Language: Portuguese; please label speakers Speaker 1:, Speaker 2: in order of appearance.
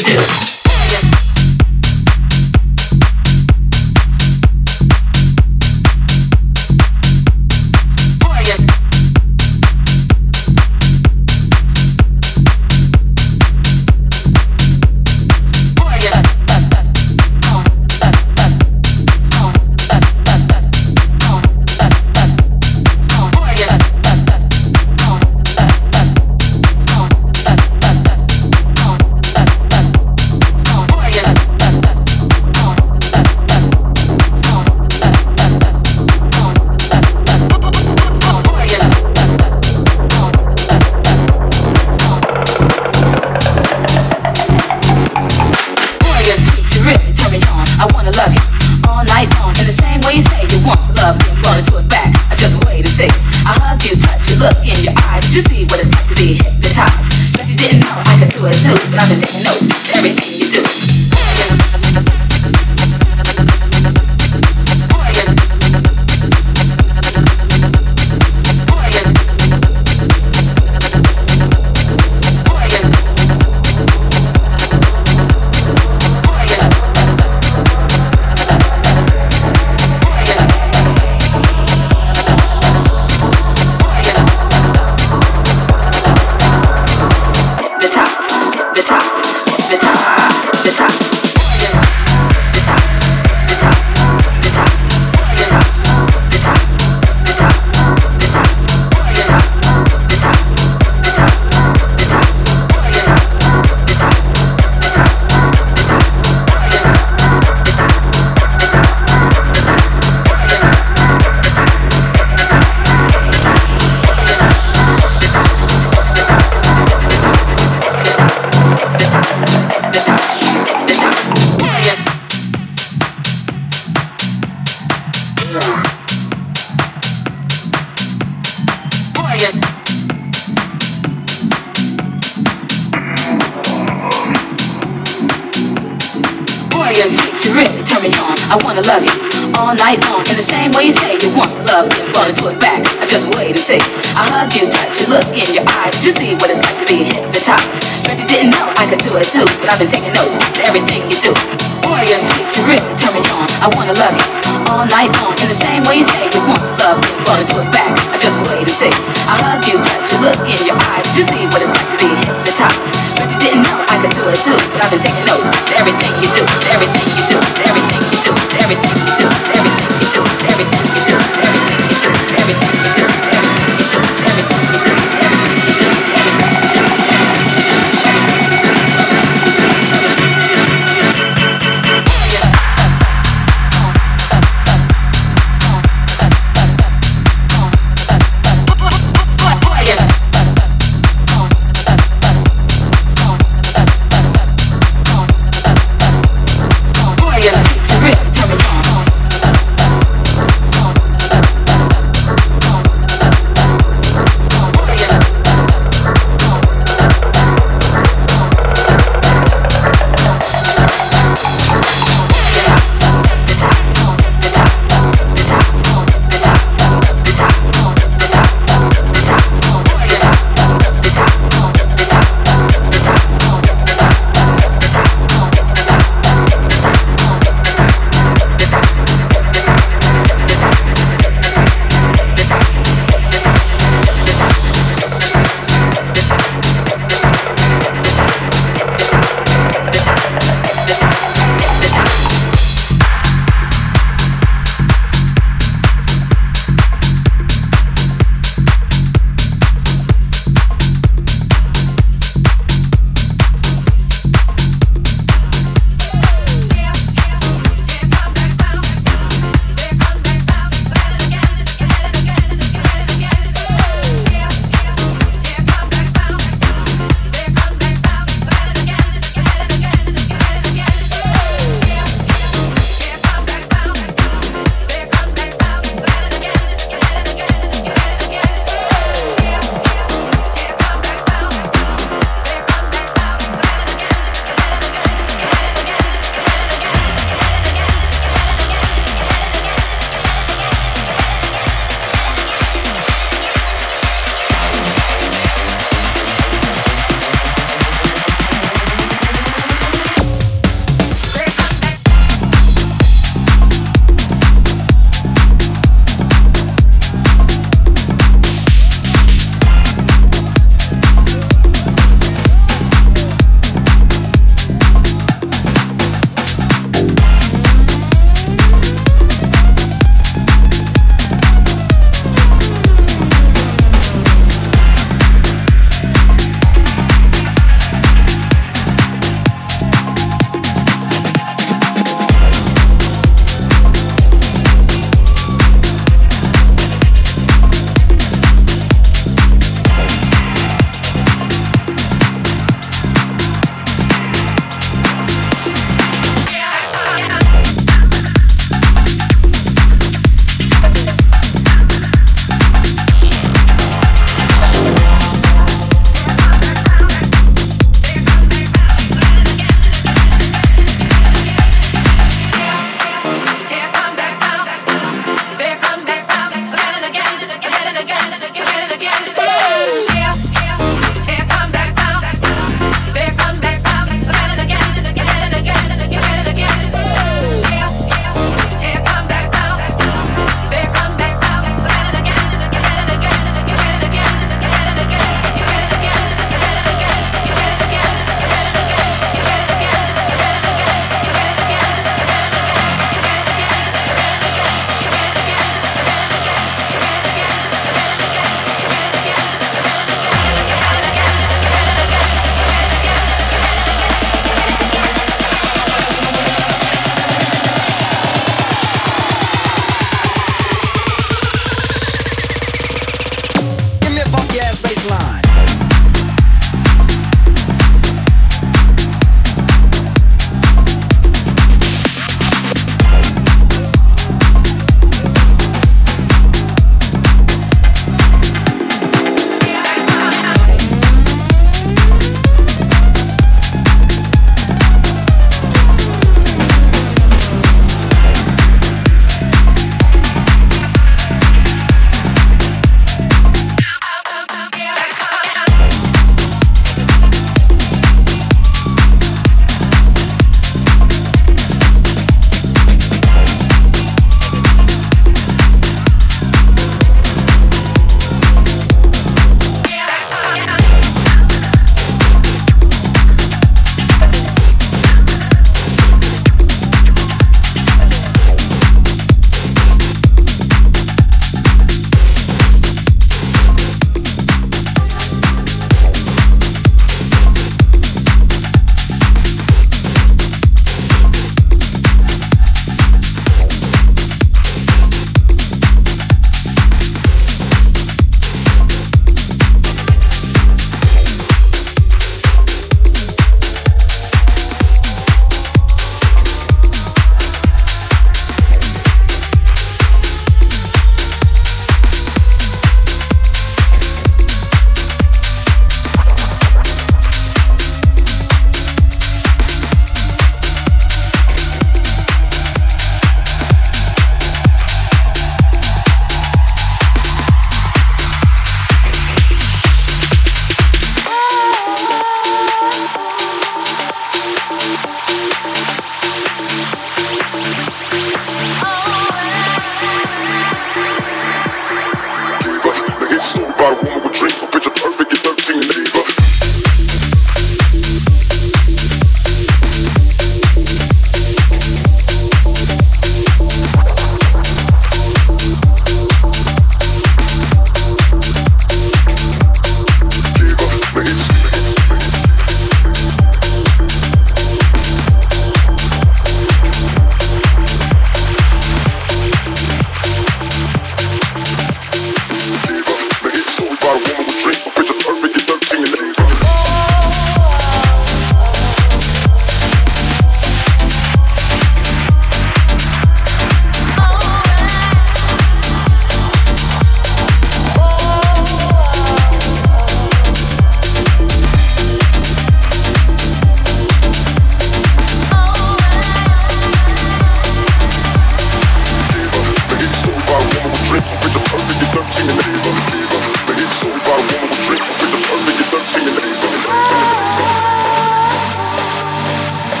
Speaker 1: Deus.